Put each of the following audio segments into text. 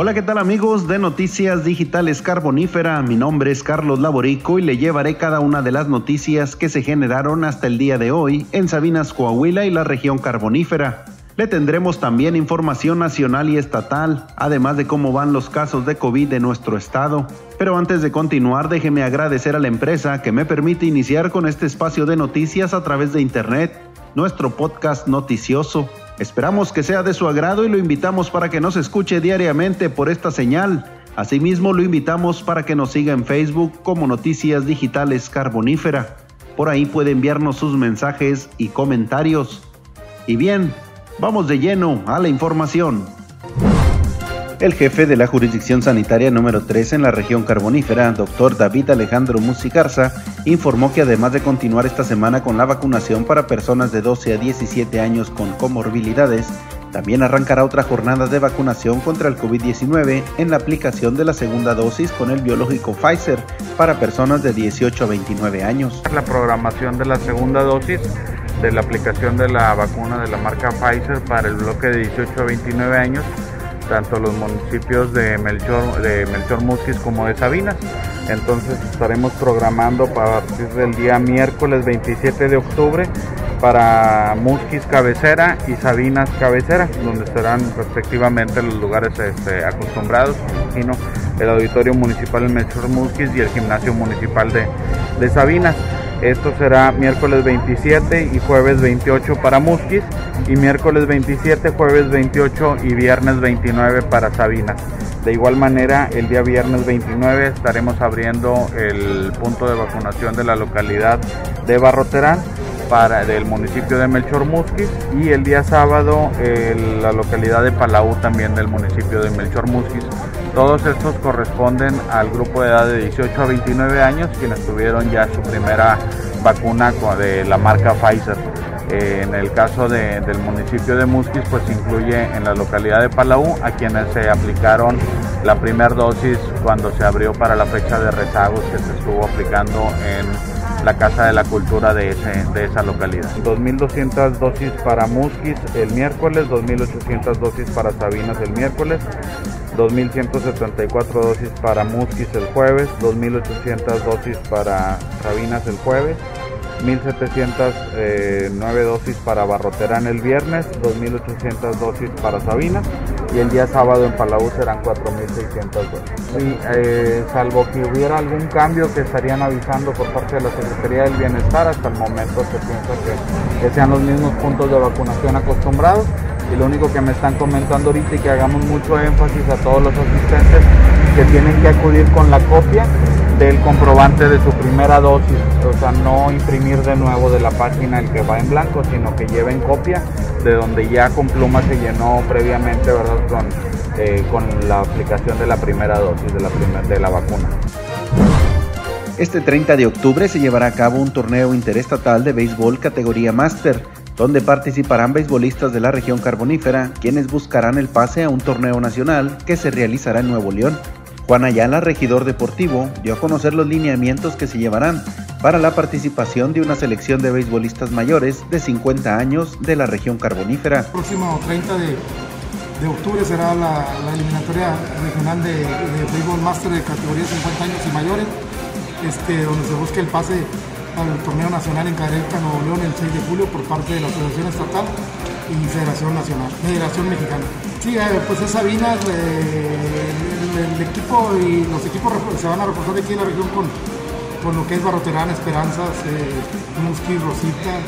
Hola, ¿qué tal amigos de Noticias Digitales Carbonífera? Mi nombre es Carlos Laborico y le llevaré cada una de las noticias que se generaron hasta el día de hoy en Sabinas, Coahuila y la región carbonífera. Le tendremos también información nacional y estatal, además de cómo van los casos de COVID de nuestro estado. Pero antes de continuar, déjeme agradecer a la empresa que me permite iniciar con este espacio de noticias a través de Internet, nuestro podcast noticioso. Esperamos que sea de su agrado y lo invitamos para que nos escuche diariamente por esta señal. Asimismo, lo invitamos para que nos siga en Facebook como Noticias Digitales Carbonífera. Por ahí puede enviarnos sus mensajes y comentarios. Y bien, vamos de lleno a la información. El jefe de la jurisdicción sanitaria número 3 en la región carbonífera, doctor David Alejandro Musicarza, informó que además de continuar esta semana con la vacunación para personas de 12 a 17 años con comorbilidades, también arrancará otra jornada de vacunación contra el COVID-19 en la aplicación de la segunda dosis con el biológico Pfizer para personas de 18 a 29 años. La programación de la segunda dosis de la aplicación de la vacuna de la marca Pfizer para el bloque de 18 a 29 años tanto los municipios de Melchor, de Melchor Musquis como de Sabinas. Entonces estaremos programando para partir del día miércoles 27 de octubre para Musquis Cabecera y Sabinas Cabecera, donde estarán respectivamente los lugares este, acostumbrados, sino el Auditorio Municipal de Melchor Musquis y el Gimnasio Municipal de, de Sabinas. Esto será miércoles 27 y jueves 28 para Musquis y miércoles 27, jueves 28 y viernes 29 para Sabinas. De igual manera, el día viernes 29 estaremos abriendo el punto de vacunación de la localidad de Barroterán para del municipio de Melchor Musquis y el día sábado la localidad de Palau también del municipio de Melchor Musquis. Todos estos corresponden al grupo de edad de 18 a 29 años quienes tuvieron ya su primera vacuna de la marca Pfizer. Eh, en el caso del municipio de Musquis, pues incluye en la localidad de Palau a quienes se aplicaron la primera dosis cuando se abrió para la fecha de rezagos que se estuvo aplicando en la Casa de la Cultura de, ese, de esa localidad. 2.200 dosis para Musquis el miércoles, 2.800 dosis para Sabinas el miércoles, 2.174 dosis para Musquis el jueves, 2.800 dosis para Sabinas el jueves, 1.709 eh, dosis para Barroterán el viernes, 2.800 dosis para Sabinas y el día sábado en Palau serán 4.600 dosis. Y, eh, salvo que hubiera algún cambio que estarían avisando por parte de la Secretaría del Bienestar, hasta el momento se piensa que, que sean los mismos puntos de vacunación acostumbrados y lo único que me están comentando ahorita y que hagamos mucho énfasis a todos los asistentes que tienen que acudir con la copia del comprobante de su primera dosis, o sea, no imprimir de nuevo de la página el que va en blanco, sino que lleven copia de donde ya con pluma se llenó previamente, ¿verdad? Con, eh, con la aplicación de la primera dosis de la, de la vacuna. Este 30 de octubre se llevará a cabo un torneo interestatal de béisbol categoría Master, donde participarán beisbolistas de la región carbonífera, quienes buscarán el pase a un torneo nacional que se realizará en Nuevo León. Juan Ayala, regidor deportivo, dio a conocer los lineamientos que se llevarán para la participación de una selección de beisbolistas mayores de 50 años de la región carbonífera. El próximo 30 de, octubre será la, eliminatoria regional de, béisbol máster de categoría 50 años y mayores, este, donde se busca el pase al torneo nacional en Careca, Nuevo León, el 6 de julio por parte de la Federación Estatal y Federación Nacional, Federación Mexicana. Sí, eh, pues es Sabinas, eh, el, equipo y los equipos se van a reforzar aquí en la región con, con lo que es Barroterán, Esperanzas, eh, Musqui, Rosita,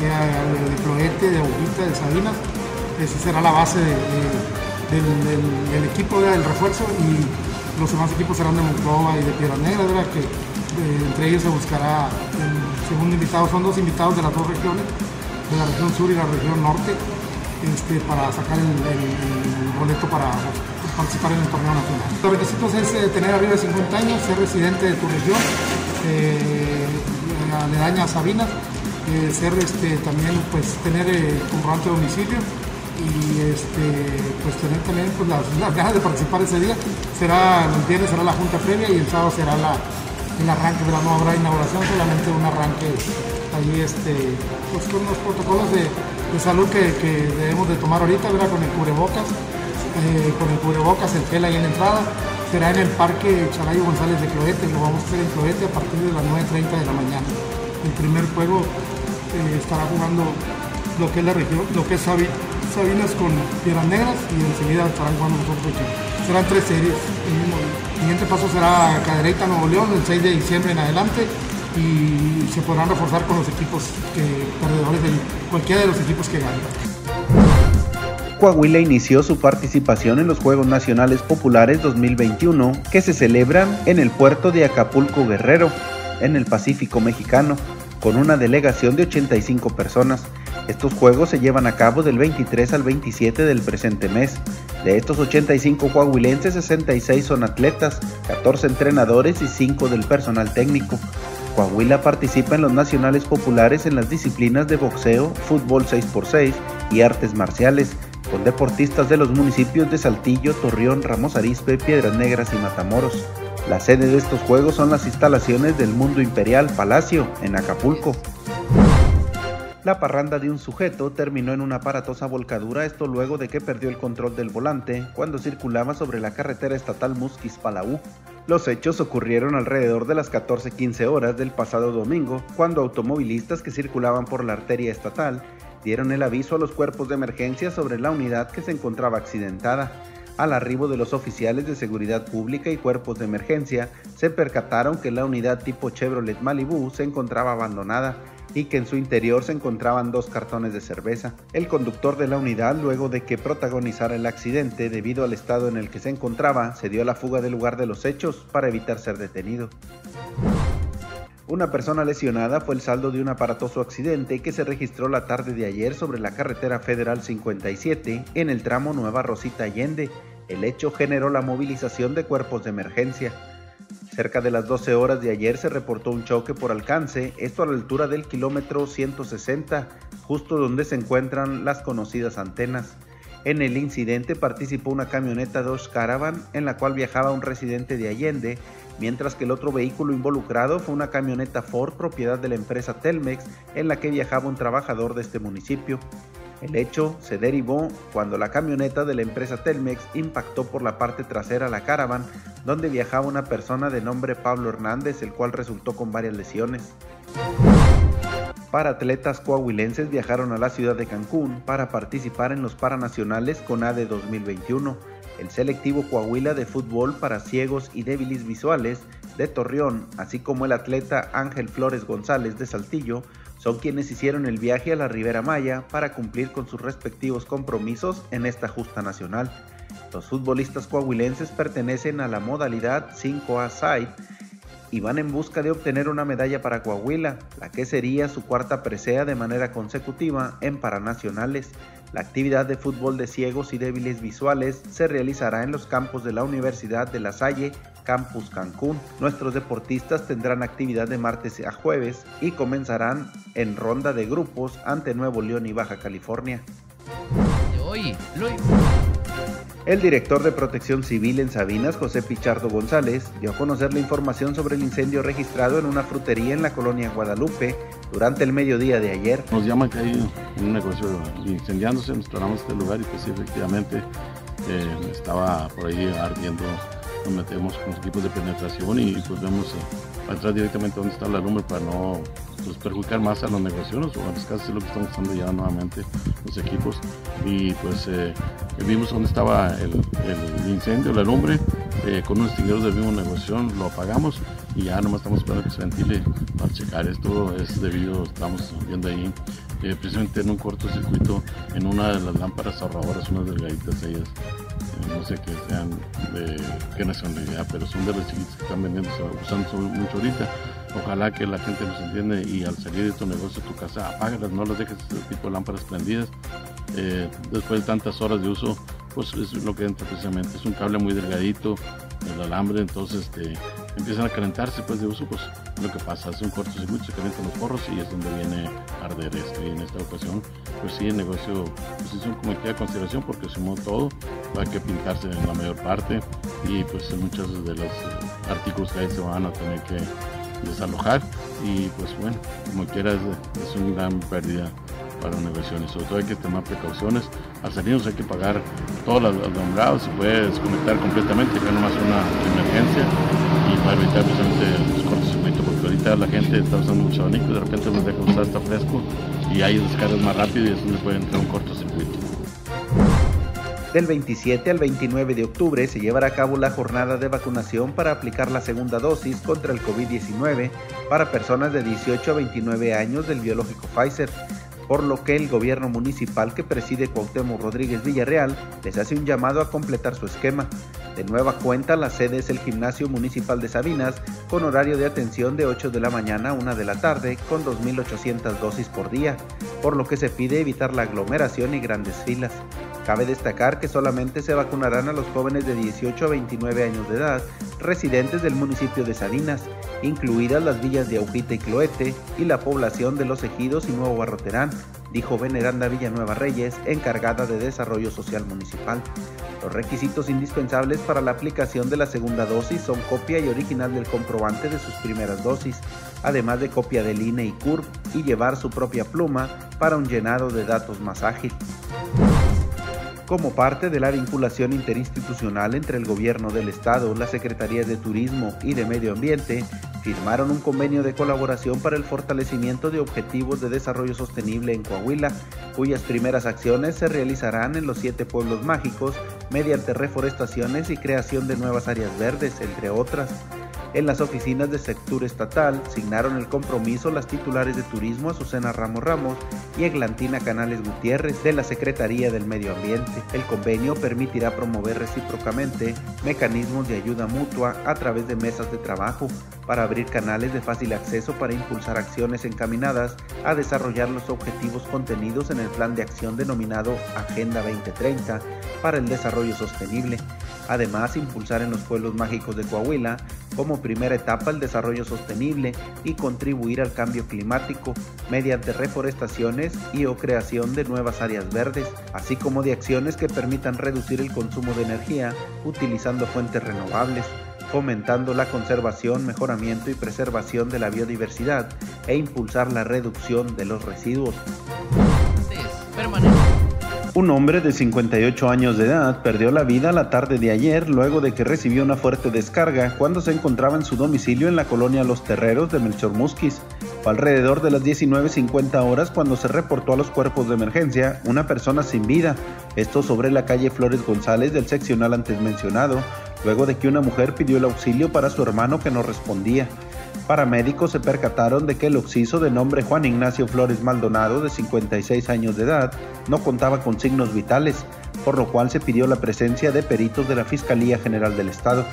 de Cloete, de Agujita, de Sabinas. Esa será la base del, equipo del refuerzo y los demás equipos serán de Monclova y de Piedras Negras, que entre ellos se buscará el segundo invitado, son dos invitados de las dos regiones de la región sur y la región norte este, para sacar el, boleto para participar en el torneo nacional. Los requisitos es eh, tener arriba de 50 años, ser residente de tu región, eh, aledaña a Sabinas, eh, ser este, también pues tener eh, comprobante de domicilio y este, pues tener también pues, las, ganas de participar ese día. Será el viernes será la junta previa y el sábado será la, el arranque, pero no habrá inauguración, solamente un arranque allí este, pues con los protocolos de, salud que, debemos de tomar ahorita, con el cubrebocas, eh, con el cubrebocas, el gel ahí en la entrada. Será en el Parque Chalayo González de Cloete, lo vamos a hacer en Cloete a partir de las 9.30 de la mañana. El primer juego eh, estará jugando lo que es la región, lo que es Sabinas con Piedras Negras y enseguida estarán jugando nosotros Serán tres series. El, siguiente paso será Cadereyta Nuevo León el 6 de diciembre en adelante y se podrán reforzar con los equipos que, perdedores de cualquiera de los equipos que ganen. Coahuila inició su participación en los Juegos Nacionales Populares 2021 que se celebran en el puerto de Acapulco Guerrero, en el Pacífico mexicano, con una delegación de 85 personas. Estos juegos se llevan a cabo del 23 al 27 del presente mes. De estos 85 coahuilenses, 66 son atletas, 14 entrenadores y 5 del personal técnico. Coahuila participa en los nacionales populares en las disciplinas de boxeo, fútbol 6x6 y artes marciales, con deportistas de los municipios de Saltillo, Torreón, Ramos Arizpe, Piedras Negras y Matamoros. La sede de estos juegos son las instalaciones del Mundo Imperial Palacio, en Acapulco. La parranda de un sujeto terminó en una aparatosa volcadura, esto luego de que perdió el control del volante cuando circulaba sobre la carretera estatal Musquis-Palau. Los hechos ocurrieron alrededor de las 14:15 horas del pasado domingo, cuando automovilistas que circulaban por la arteria estatal dieron el aviso a los cuerpos de emergencia sobre la unidad que se encontraba accidentada. Al arribo de los oficiales de seguridad pública y cuerpos de emergencia, se percataron que la unidad tipo Chevrolet Malibu se encontraba abandonada y que en su interior se encontraban dos cartones de cerveza. El conductor de la unidad, luego de que protagonizara el accidente debido al estado en el que se encontraba, se dio a la fuga del lugar de los hechos para evitar ser detenido. Una persona lesionada fue el saldo de un aparatoso accidente que se registró la tarde de ayer sobre la carretera federal 57 en el tramo Nueva Rosita Allende. El hecho generó la movilización de cuerpos de emergencia. Cerca de las 12 horas de ayer se reportó un choque por alcance, esto a la altura del kilómetro 160, justo donde se encuentran las conocidas antenas. En el incidente participó una camioneta Dodge Caravan en la cual viajaba un residente de Allende, mientras que el otro vehículo involucrado fue una camioneta Ford propiedad de la empresa Telmex en la que viajaba un trabajador de este municipio. El hecho se derivó cuando la camioneta de la empresa Telmex impactó por la parte trasera la caravan donde viajaba una persona de nombre Pablo Hernández, el cual resultó con varias lesiones. Para atletas coahuilenses viajaron a la ciudad de Cancún para participar en los Paranacionales con ADE 2021. El selectivo Coahuila de fútbol para ciegos y débiles visuales de Torreón, así como el atleta Ángel Flores González de Saltillo, son quienes hicieron el viaje a la Ribera Maya para cumplir con sus respectivos compromisos en esta justa nacional. Los futbolistas coahuilenses pertenecen a la modalidad 5A Side y van en busca de obtener una medalla para Coahuila, la que sería su cuarta presea de manera consecutiva en Paranacionales. La actividad de fútbol de ciegos y débiles visuales se realizará en los campos de la Universidad de La Salle, Campus Cancún. Nuestros deportistas tendrán actividad de martes a jueves y comenzarán en ronda de grupos ante Nuevo León y Baja California. El director de Protección Civil en Sabinas, José Pichardo González, dio a conocer la información sobre el incendio registrado en una frutería en la colonia Guadalupe durante el mediodía de ayer. Nos llaman que hay un negocio incendiándose, nos paramos este lugar y pues sí, efectivamente eh, estaba por ahí ardiendo. Nos metemos con los equipos de penetración y pues vemos eh, entrar directamente donde está la lumbre para no pues, perjudicar más a los negocios o a las casas, es lo que estamos usando ya nuevamente los equipos. Y pues eh, vimos dónde estaba el, incendio, la lumbre, eh, con un extinguidor del mismo negocio, lo apagamos y ya nomás estamos esperando que se ventile para checar. Esto es debido, estamos viendo ahí, eh, precisamente en un cortocircuito en una de las lámparas ahorradoras, unas delgaditas ellas no sé qué sean de qué nacionalidad, pero son de las chiquitas que están vendiendo, usando mucho ahorita. Ojalá que la gente nos entiende y al salir de tu negocio, tu casa, apágalas, no las dejes este tipo de lámparas prendidas. Eh, después de tantas horas de uso, pues es lo que entra precisamente. Es un cable muy delgadito, el alambre, entonces este, empiezan a calentarse pues de uso, pues lo que pasa, hace un cortocircuito, se calientan los porros y es donde viene a arder esto. Y en esta ocasión, pues sí, el negocio pues es un comité de consideración porque sumó todo, hay que pintarse en la mayor parte y pues muchos de los artículos que hay se van a tener que desalojar y pues bueno, como quiera es, una gran pérdida para y sobre todo hay que tomar precauciones. Al salirnos hay que pagar todos los alumbrados, se puede desconectar completamente, que nomás una emergencia y para evitar precisamente los cortocircuitos, porque ahorita la gente está usando mucho abanico, de repente nos deja usar hasta fresco y hay descargas más rápido y es donde puede entrar un cortocircuito. Del 27 al 29 de octubre se llevará a cabo la jornada de vacunación para aplicar la segunda dosis contra el COVID-19 para personas de 18 a 29 años del biológico Pfizer por lo que el gobierno municipal que preside Cuauhtémoc Rodríguez Villarreal les hace un llamado a completar su esquema. De nueva cuenta, la sede es el Gimnasio Municipal de Sabinas, con horario de atención de 8 de la mañana a 1 de la tarde, con 2.800 dosis por día, por lo que se pide evitar la aglomeración y grandes filas. Cabe destacar que solamente se vacunarán a los jóvenes de 18 a 29 años de edad, residentes del municipio de Sabinas, incluidas las villas de Aujita y Cloete y la población de Los Ejidos y Nuevo Barroterán, dijo Veneranda Villanueva Reyes, encargada de Desarrollo Social Municipal. Los requisitos indispensables para la aplicación de la segunda dosis son copia y original del comprobante de sus primeras dosis, además de copia del INE y CURP y llevar su propia pluma para un llenado de datos más ágil como parte de la vinculación interinstitucional entre el Gobierno del Estado, las Secretarías de Turismo y de Medio Ambiente, firmaron un convenio de colaboración para el fortalecimiento de objetivos de desarrollo sostenible en Coahuila, cuyas primeras acciones se realizarán en los siete pueblos mágicos mediante reforestaciones y creación de nuevas áreas verdes, entre otras. En las oficinas de sector estatal signaron el compromiso las titulares de turismo Azucena Ramos Ramos y Eglantina Canales Gutiérrez de la Secretaría del Medio Ambiente. El convenio permitirá promover recíprocamente mecanismos de ayuda mutua a través de mesas de trabajo para abrir canales de fácil acceso para impulsar acciones encaminadas a desarrollar los objetivos contenidos en el plan de acción denominado Agenda 2030 para el desarrollo sostenible. Además, impulsar en los pueblos mágicos de Coahuila como primera etapa el desarrollo sostenible y contribuir al cambio climático mediante reforestaciones y o creación de nuevas áreas verdes, así como de acciones que permitan reducir el consumo de energía utilizando fuentes renovables fomentando la conservación, mejoramiento y preservación de la biodiversidad e impulsar la reducción de los residuos. Un hombre de 58 años de edad perdió la vida la tarde de ayer luego de que recibió una fuerte descarga cuando se encontraba en su domicilio en la colonia Los Terreros de Melchor Musquis. Fue alrededor de las 19.50 horas cuando se reportó a los cuerpos de emergencia una persona sin vida, esto sobre la calle Flores González del seccional antes mencionado, luego de que una mujer pidió el auxilio para su hermano que no respondía. Paramédicos se percataron de que el occiso de nombre Juan Ignacio Flores Maldonado, de 56 años de edad, no contaba con signos vitales, por lo cual se pidió la presencia de peritos de la Fiscalía General del Estado.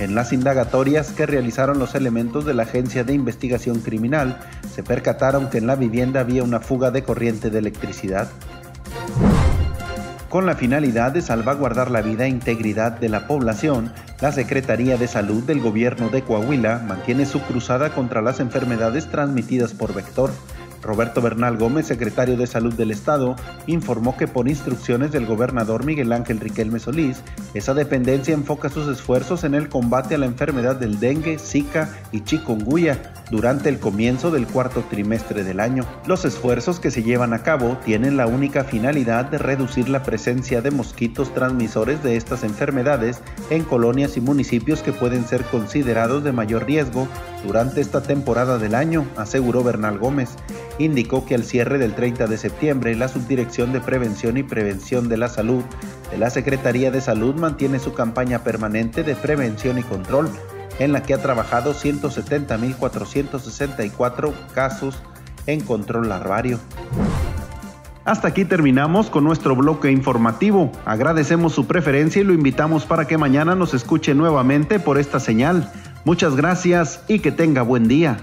En las indagatorias que realizaron los elementos de la Agencia de Investigación Criminal, se percataron que en la vivienda había una fuga de corriente de electricidad con la finalidad de salvaguardar la vida e integridad de la población, la Secretaría de Salud del Gobierno de Coahuila mantiene su cruzada contra las enfermedades transmitidas por vector. Roberto Bernal Gómez, secretario de Salud del Estado, informó que por instrucciones del gobernador Miguel Ángel Riquelme Solís, esa dependencia enfoca sus esfuerzos en el combate a la enfermedad del dengue, zika y chikungunya durante el comienzo del cuarto trimestre del año. Los esfuerzos que se llevan a cabo tienen la única finalidad de reducir la presencia de mosquitos transmisores de estas enfermedades en colonias y municipios que pueden ser considerados de mayor riesgo durante esta temporada del año, aseguró Bernal Gómez indicó que al cierre del 30 de septiembre la Subdirección de Prevención y Prevención de la Salud de la Secretaría de Salud mantiene su campaña permanente de prevención y control, en la que ha trabajado 170.464 casos en control larvario. Hasta aquí terminamos con nuestro bloque informativo. Agradecemos su preferencia y lo invitamos para que mañana nos escuche nuevamente por esta señal. Muchas gracias y que tenga buen día.